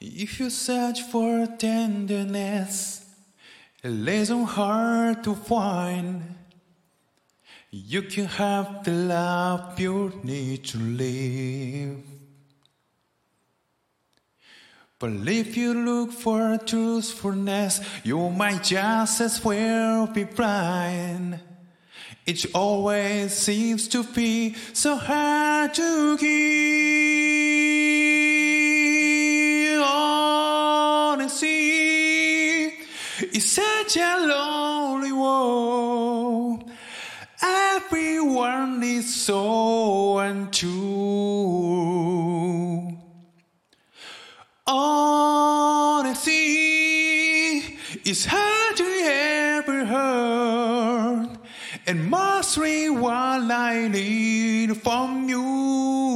If you search for tenderness, a lesson hard to find. You can have the love you need to live. But if you look for truthfulness, you might just as well be blind. It always seems to be so hard to keep honesty. It's such a lonely world. Everyone is so untrue. Honesty is hard to ever hurt, and mostly what I need from you.